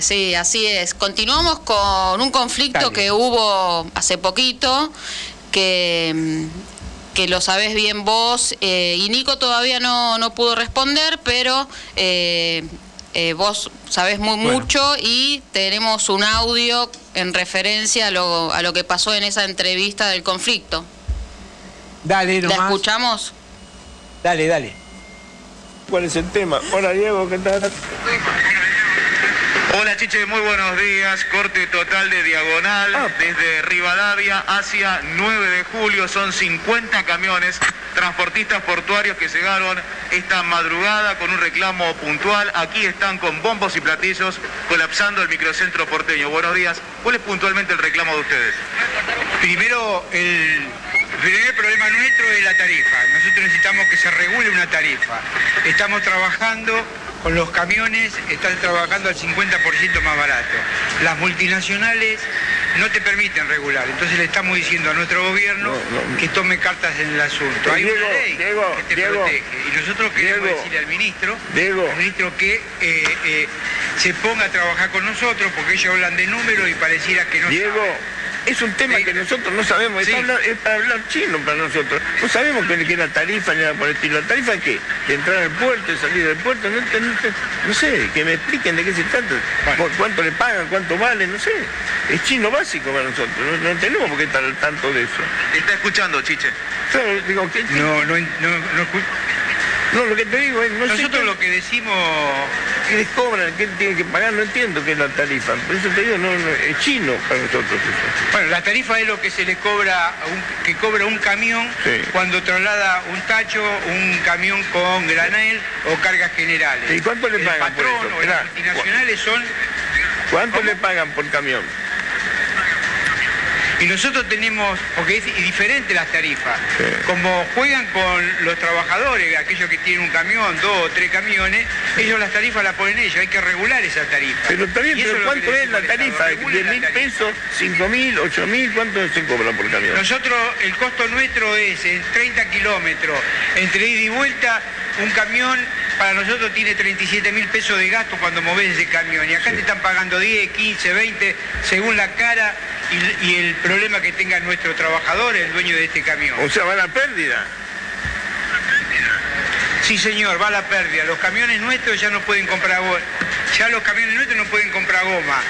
Sí, así es. Continuamos con un conflicto que hubo hace poquito, que, que lo sabés bien vos, eh, y Nico todavía no, no pudo responder, pero eh, eh, vos sabés muy mucho y tenemos un audio en referencia a lo, a lo que pasó en esa entrevista del conflicto. Dale, nomás. ¿La escuchamos? Dale, dale. ¿Cuál es el tema? Hola Diego, ¿qué tal? Chiche, muy buenos días. Corte total de diagonal Ah. desde Rivadavia hacia 9 de julio. Son 50 camiones transportistas portuarios que llegaron esta madrugada con un reclamo puntual. Aquí están con bombos y platillos colapsando el microcentro porteño. Buenos días. ¿Cuál es puntualmente el reclamo de ustedes? Primero, el primer problema nuestro es la tarifa. Nosotros necesitamos que se regule una tarifa. Estamos trabajando con los camiones, están trabajando al 50% más barato. Las multinacionales no te permiten regular. Entonces le estamos diciendo a nuestro gobierno No, no. que tome cartas en el asunto. Hay Diego, una ley Diego, que te Diego. protege. Y nosotros queremos decirle al ministro, al ministro que eh, eh, se ponga a trabajar con nosotros porque ellos hablan de números y pareciera que no Diego, saben. Es un tema Sí. que nosotros no sabemos, es, Sí. hablar- es para hablar chino para nosotros. No sabemos qué es la tarifa ni nada por el estilo. ¿La tarifa es qué? ¿De entrar al puerto, de salir del puerto? No, sé, que me expliquen de qué se trata. Bueno. Cu- ¿Cuánto le pagan? ¿Cuánto vale? No sé. Es chino básico para nosotros. No, no entendemos por qué estar al tanto de eso. Está escuchando, Chiche. Claro, digo, ¿qué- No, no, no, no lo que te digo es, no sé Nosotros qué- lo que decimos, ¿Qué les cobran? ¿Qué tienen que pagar? No entiendo qué es la tarifa. Por eso te digo, no, no, es chino para nosotros eso. bueno, la tarifa es lo que se le cobra, a un- que cobra un camión Sí. cuando traslada un tacho, un camión con granel o cargas generales. ¿Y cuánto le El pagan por eso? o Esperá, las multinacionales son, ¿Cuánto ¿Cómo? le pagan por camión? Y nosotros tenemos, porque es diferente las tarifas, Sí. como juegan con los trabajadores, aquellos que tienen un camión, dos o tres camiones, ellos las tarifas las ponen ellos, hay que regular esa tarifa. Pero está bien, pero ¿cuánto es la tarifa? Estado, regule ¿10 la mil pesos? ¿5 mil? ¿8 mil? ¿Cuánto se cobra por camión? Nosotros, el costo nuestro es en 30 kilómetros, entre ida y vuelta, un camión para nosotros tiene 37 mil pesos de gasto cuando moves ese camión. Y acá te están pagando 10, 15, 20, según la cara y, y el problema que tenga nuestro trabajador, el dueño de este camión. O sea, va la pérdida. Sí, señor, va la pérdida. Los camiones nuestros ya no pueden comprar goma. Ya los camiones nuestros no pueden comprar goma.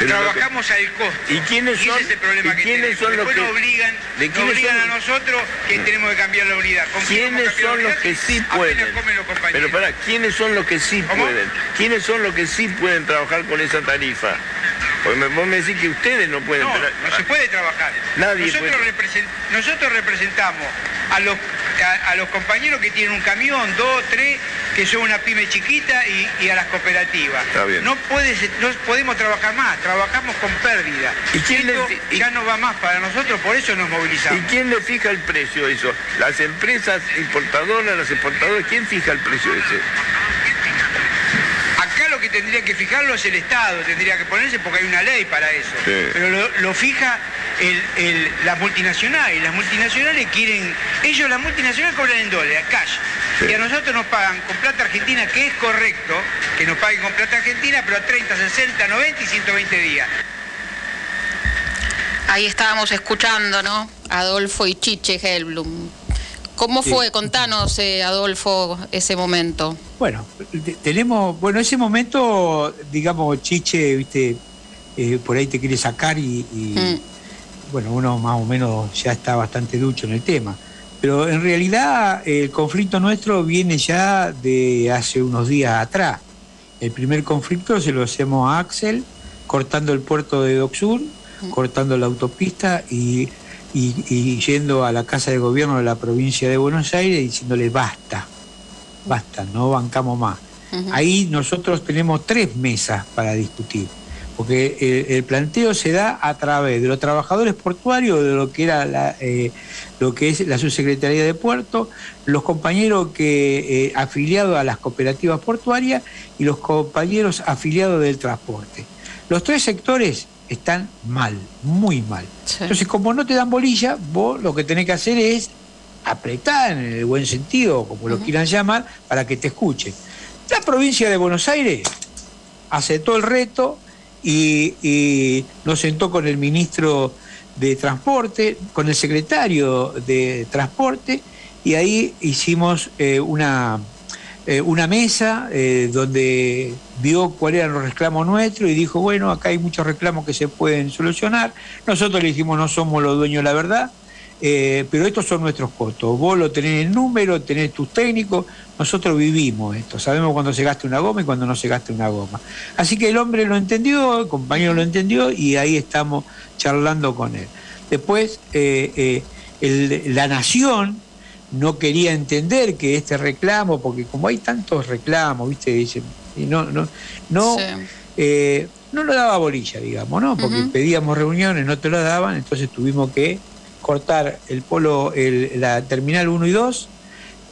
Pero Trabajamos al costo. ¿Y quiénes ese son- es el problema y que quiénes tenemos. son los Después que- nos obligan, de nos obligan son- a nosotros que tenemos que cambiar la unidad. ¿Con quién ¿Quiénes son los que sí pueden? los. Pero pará, ¿quiénes son los que sí ¿Cómo? pueden? ¿Quiénes son los que sí pueden trabajar con esa tarifa? Porque me, vos me decís que ustedes no pueden. No, no se puede trabajar. Nadie nosotros, puede. represen- nosotros representamos a los, a, a los compañeros que tienen un camión, dos, tres, que son una pyme chiquita y, y a las cooperativas. Está bien. No, puede ser- no podemos trabajar más, trabajamos con pérdida. ¿Y quién Esto y- ya no va más para nosotros, por eso nos ¿Y movilizamos. quién le fija el precio eso? ¿Las empresas importadoras, las exportadoras? ¿Quién fija el precio ese? Acá lo que tendría que fijarlo es el Estado, tendría que ponerse porque hay una ley para eso. Sí. Pero lo, lo fija el, el- las multinacionales. Las multinacionales quieren, ellos las multinacionales cobran en dólares, cash. Sí. Y a nosotros nos pagan con plata argentina, que es correcto, que nos paguen con plata argentina, pero a 30, 60, 90 y 120 días. Ahí estábamos escuchando, ¿no? Adolfo y Chiche Helblum. ¿Cómo Sí. fue? Contanos, eh, Adolfo, ese momento. Bueno, te- tenemos, bueno, ese momento, digamos, Chiche, viste, eh, por ahí te quiere sacar y, y, Mm. bueno, uno más o menos ya está bastante ducho en el tema. Pero en realidad el conflicto nuestro viene ya de hace unos días atrás. El primer conflicto se lo hacemos a Axel, cortando el puerto de Docsur, cortando la autopista y, y- y yendo a la Casa de Gobierno de la provincia de Buenos Aires diciéndole basta, basta, no bancamos más. Ahí nosotros tenemos tres mesas para discutir, porque el, el planteo se da a través de los trabajadores portuarios, de lo que era la, eh, lo que es la subsecretaría de puerto, los compañeros que eh, afiliados a las cooperativas portuarias y los compañeros afiliados del transporte. Los tres sectores están mal, muy mal. Sí. Entonces, como no te dan bolilla, vos lo que tenés que hacer es apretar en el buen sentido, como lo quieran llamar, para que te escuchen. La provincia de Buenos Aires aceptó el reto y, nos sentó con el ministro de Transporte, con el secretario de Transporte, y ahí hicimos eh, una, eh, una mesa eh, donde vio cuáles eran los reclamos nuestros y dijo, bueno, acá hay muchos reclamos que se pueden solucionar. Nosotros le dijimos, no somos los dueños de la verdad, eh, pero estos son nuestros costos. Vos lo tenés el número, tenés tus técnicos, nosotros vivimos esto, sabemos cuándo se gasta una goma y cuándo no se gasta una goma. Así que el hombre lo entendió, el compañero lo entendió y ahí estamos charlando con él. Después, eh, eh, la nación no quería entender que este reclamo, porque como hay tantos reclamos, ¿viste? y no, no, no, no lo daba bolilla, digamos, ¿no? Porque pedíamos reuniones, no te lo daban, entonces tuvimos que cortar el polo, la terminal 1 y 2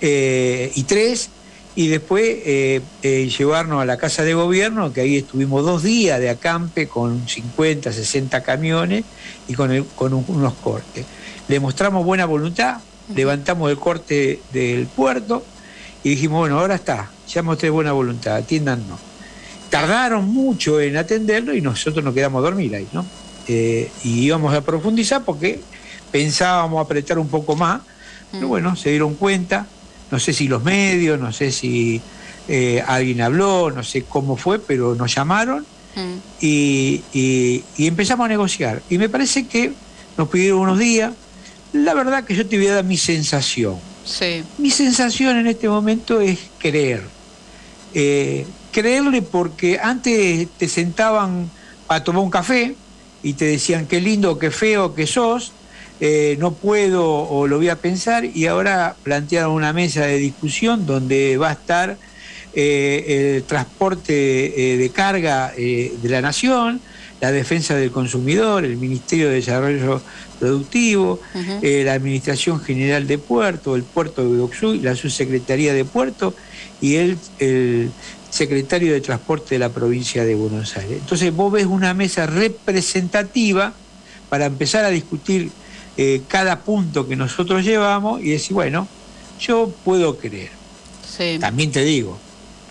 eh, y 3 y después eh, eh, llevarnos a la casa de gobierno, que ahí estuvimos dos días de acampe con 50, 60 camiones y con, con unos cortes. Le mostramos buena voluntad, levantamos el corte del puerto y dijimos, bueno, ahora está, ya mostré buena voluntad, atiéndanos. Tardaron mucho en atenderlo y nosotros nos quedamos a dormir ahí, ¿no? y íbamos a profundizar porque pensábamos apretar un poco más, pero bueno, se dieron cuenta, no sé si los medios, no sé si eh, alguien habló, no sé cómo fue, pero nos llamaron y, empezamos a negociar. Y me parece que nos pidieron unos días. La verdad que yo te voy a dar mi sensación. Mi sensación en este momento es creer. Eh, creerle porque antes te sentaban a tomar un café y te decían qué lindo, qué feo que sos, eh, no puedo o lo voy a pensar y ahora plantearon una mesa de discusión donde va a estar eh, el transporte eh, de carga de la nación, la defensa del consumidor, el Ministerio de Desarrollo Productivo, la Administración General de Puerto, el Puerto de Udoxuy, la Subsecretaría de Puerto y el, el Secretario de Transporte de la provincia de Buenos Aires. Entonces vos ves una mesa representativa para empezar a discutir eh, cada punto que nosotros llevamos y decir, bueno, yo puedo creer. También te digo,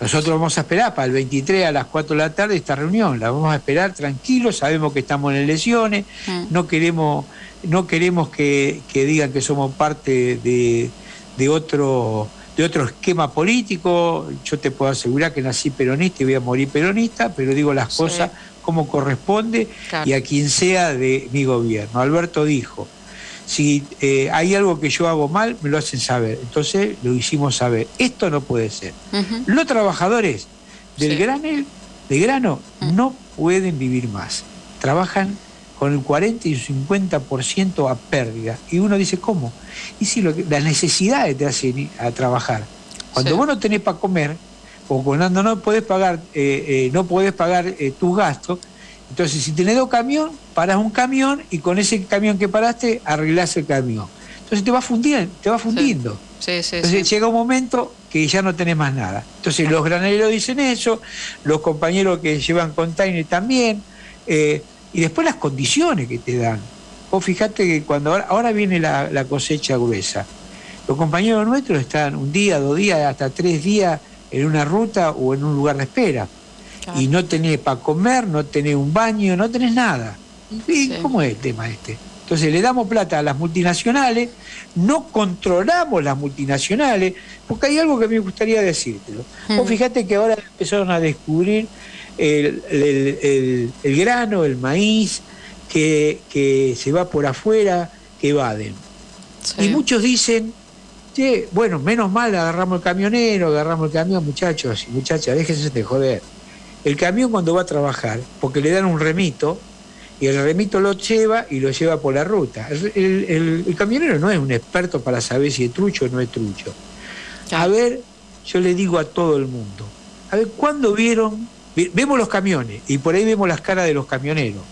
nosotros vamos a esperar para el 23 a las 4 de la tarde esta reunión, la vamos a esperar tranquilos, sabemos que estamos en elecciones, mm. no queremos, no queremos que, digan que somos parte de, otro de otro esquema político, yo te puedo asegurar que nací peronista y voy a morir peronista, pero digo las cosas como corresponde y a quien sea de mi gobierno. Alberto dijo, si eh, hay algo que yo hago mal, me lo hacen saber. Entonces lo hicimos saber. Esto no puede ser. Los trabajadores del granel, de grano no pueden vivir más. Trabajan con el 40 y el 50% a pérdida. Y uno dice, ¿cómo? Y si lo las necesidades te hacen a trabajar. Cuando vos no tenés para comer, o cuando no podés pagar, eh, eh, no podés pagar tus gastos, entonces, si tenés dos camiones, paras un camión y con ese camión que paraste arreglás el camión. Entonces te va fundiendo, te va fundiendo. Sí. Sí, Entonces llega un momento que ya no tenés más nada. Entonces los graneros dicen eso, los compañeros que llevan container también, eh, y después las condiciones que te dan. Vos fijate que cuando ahora, viene la, la, cosecha gruesa, los compañeros nuestros están un día, dos días, hasta tres días en una ruta o en un lugar de espera y no tenés para comer, no tenés un baño, no tenés nada. ¿Y cómo es el tema este? Entonces le damos plata a las multinacionales, no controlamos las multinacionales, porque hay algo que me gustaría decírtelo. Vos mm. fíjate que ahora empezaron a descubrir el, grano, el maíz, que, se va por afuera, que evaden. Y muchos dicen, bueno, menos mal agarramos el camionero, agarramos el camión, muchachos y muchachas, déjense de joder. El camión cuando va a trabajar, porque le dan un remito, y el remito lo lleva y lo lleva por la ruta. El, camionero no es un experto para saber si es trucho o no es trucho. A ver, yo le digo a todo el mundo, a ver, ¿cuándo vieron? Vemos los camiones y por ahí vemos las caras de los camioneros,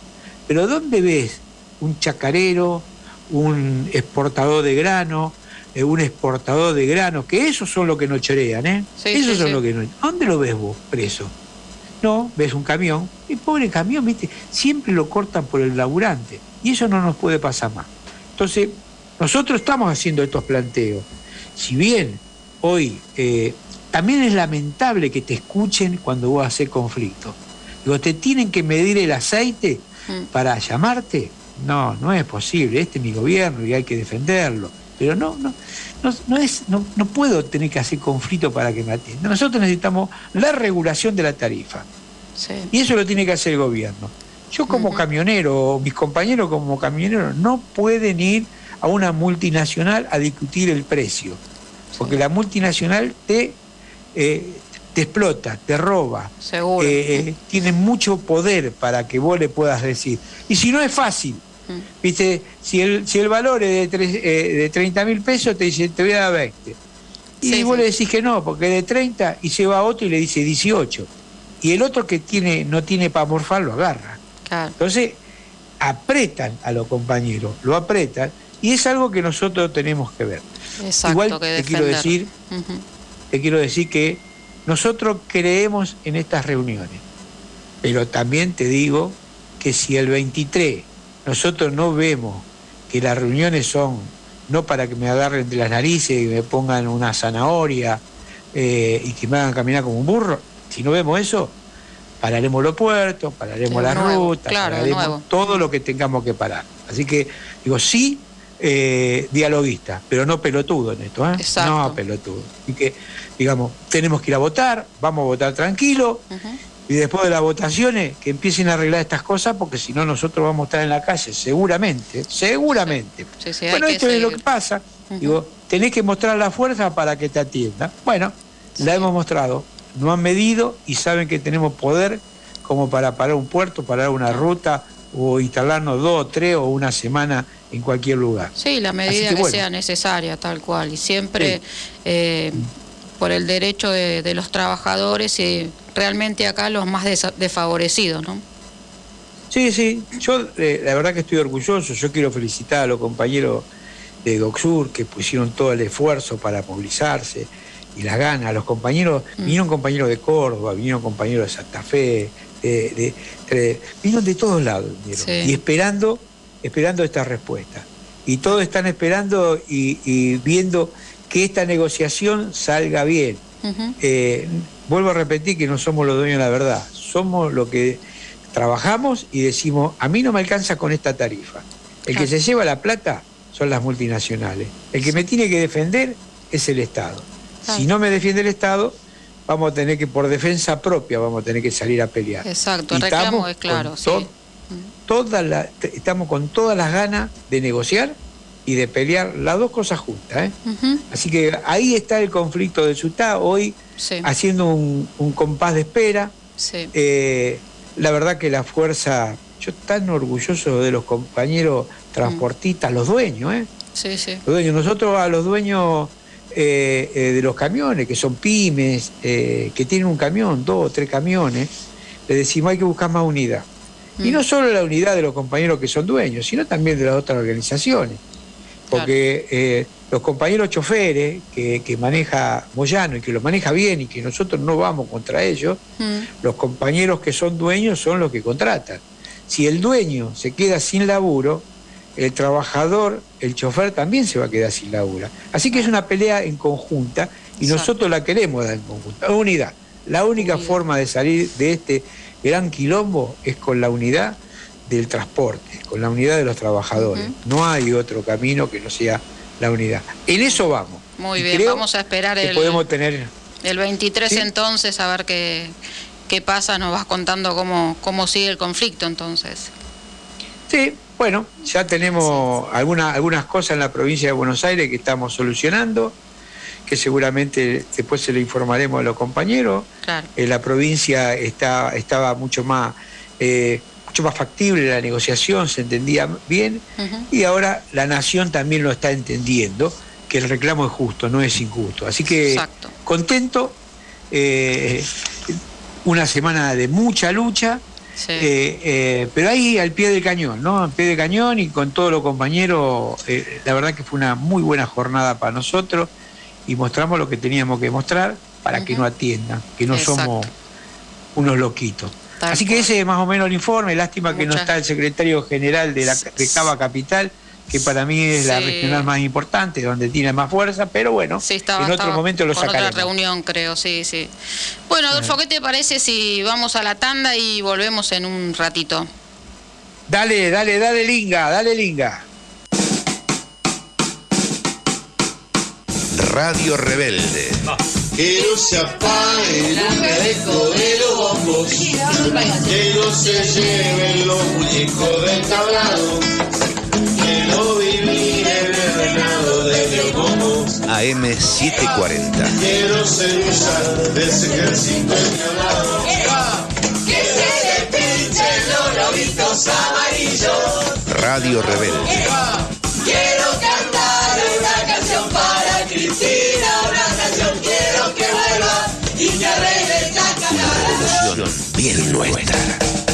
pero ¿dónde ves un chacarero, un exportador de grano, eh, un exportador de grano? Que esos son los que nos chorean, ¿eh? esos son los que no. ¿Dónde lo ves vos preso? No, ves un camión, y pobre camión, viste, siempre lo cortan por el laburante. Y eso no nos puede pasar más. Entonces, nosotros estamos haciendo estos planteos. Si bien hoy eh, también es lamentable que te escuchen cuando vos haces conflicto. Digo, ¿te tienen que medir el aceite Mm. para llamarte? No, no es posible, este es mi gobierno y hay que defenderlo. Pero no, no, no, no es, no, no puedo tener que hacer conflicto para que me atiendan. Nosotros necesitamos la regulación de la tarifa. Sí. Y eso lo tiene que hacer el gobierno. Yo como Ujú. camionero, o mis compañeros como camioneros, no pueden ir a una multinacional a discutir el precio. Porque la multinacional te, eh, te explota, te roba. Seguro. eh, tiene mucho poder para que vos le puedas decir. Y si no es fácil. ¿Viste? Si el, si el valor es de, tres- eh, de 30 mil pesos, te dice, te voy a dar 20. Y Sí, vos sí. le decís que no, porque es de 30 y se va a otro y le dice 18. Y el otro que tiene no tiene para morfar lo agarra. Claro. Entonces, apretan a los compañeros, lo apretan, y es algo que nosotros tenemos que ver. Exacto, Igual que te quiero decir, te quiero decir que nosotros creemos en estas reuniones, pero también te digo que si el 23 nosotros no vemos que las reuniones son no para que me agarren de las narices y me pongan una zanahoria eh, y que me hagan caminar como un burro, si no vemos eso, pararemos los puertos, pararemos las rutas, claro, pararemos todo lo que tengamos que parar. Así que digo, sí, eh, dialoguista, pero no pelotudo en esto, ¿eh? Exacto. No pelotudo. Y que, digamos, tenemos que ir a votar, vamos a votar tranquilo. Y después de las votaciones que empiecen a arreglar estas cosas, porque si no nosotros vamos a estar en la calle, seguramente, seguramente. Sí, sí, hay bueno, esto es lo que pasa. Digo, tenés que mostrar la fuerza para que te atiendan. Bueno, la hemos mostrado, no han medido y saben que tenemos poder como para parar un puerto, parar una ruta o instalarnos dos, tres o una semana en cualquier lugar. Sí, la medida que que, bueno. sea necesaria, tal cual. Y siempre eh, por el derecho de, de los trabajadores y realmente acá los más desfavorecidos, ¿no? Sí, sí, yo eh, la verdad que estoy orgulloso, yo quiero felicitar a los compañeros de Docsur que pusieron todo el esfuerzo para movilizarse y las ganas, los compañeros, Mm. vinieron compañeros de Córdoba, vinieron compañeros de Santa Fe, de, de- de- vinieron de todos lados, Sí. y esperando, esperando esta respuesta. Y todos están esperando y, y viendo que esta negociación salga bien. Eh, vuelvo a repetir que no somos los dueños de la verdad, somos lo que trabajamos y decimos, a mí no me alcanza con esta tarifa. El que se lleva la plata son las multinacionales. El que me tiene que defender es el Estado. Claro. Si no me defiende el Estado, vamos a tener que, por defensa propia, vamos a tener que salir a pelear. Exacto, Y el reclamo es claro, con sí. to- toda la- t- estamos con todas las ganas de negociar y de pelear las dos cosas juntas. ¿eh? Así que ahí está el conflicto de Sutá, hoy Sí, haciendo un, un compás de espera. sí. Eh, la verdad que la fuerza, yo tan orgulloso de los compañeros transportistas, los dueños, ¿eh? Sí, sí. Los dueños. Nosotros a los dueños eh, eh, de los camiones, que son pymes, eh, que tienen un camión, dos o tres camiones, les decimos hay que buscar más unidad. Y Mm. no solo la unidad de los compañeros que son dueños, sino también de las otras organizaciones. Porque eh, los compañeros choferes que, que maneja Moyano y que lo maneja bien y que nosotros no vamos contra ellos, Mm. los compañeros que son dueños son los que contratan. Si el dueño se queda sin laburo, el trabajador, el chofer también se va a quedar sin laburo. Así que es una pelea en conjunta y Exacto. nosotros la queremos dar en conjunta. Unidad. La única Unidad. forma de salir de este gran quilombo es con la unidad del transporte, con la unidad de los trabajadores. No hay otro camino que no sea la unidad. En eso vamos. Muy Y bien, vamos a esperar el, podemos tener el 23 Sí. entonces a ver qué, qué pasa, nos vas contando cómo, cómo sigue el conflicto entonces. Sí, bueno, ya tenemos alguna- algunas cosas en la provincia de Buenos Aires que estamos solucionando, que seguramente después se lo informaremos a los compañeros. Claro. En la provincia está, estaba mucho más, eh, mucho más factible la negociación, se entendía bien, y ahora la nación también lo está entendiendo, que el reclamo es justo, no es injusto. Así que Exacto. contento, eh, una semana de mucha lucha. Sí. Eh, eh, pero ahí al pie del cañón, ¿no? Al pie del cañón y con todos los compañeros, la verdad que fue una muy buena jornada para nosotros y mostramos lo que teníamos que mostrar para que no atiendan, que no Exacto. somos unos loquitos. Tal Así que ese es más o menos el informe, lástima que no está el secretario general de, la, de. Cava Capital, que para mí es la regional más importante, donde tiene más fuerza, pero bueno, en otro momento lo con otra reunión, creo, sí, sí. Bueno, Adolfo, ¿qué te parece si vamos a la tanda y volvemos en un ratito? Dale, dale, dale, Linga, dale, Linga. Radio Rebelde. Que no se apague nunca dejo de los bombos, que no se lleven los muñecos del tablado, que no vivir en el reinado de Leopomo. AM 740. Quiero ser un de ese ejército lado. Que se despinchen los lobitos amarillos. Radio Rebelde. Para Cristina, una canción quiero que vuelva y que arregle esta revolución bien nuestra.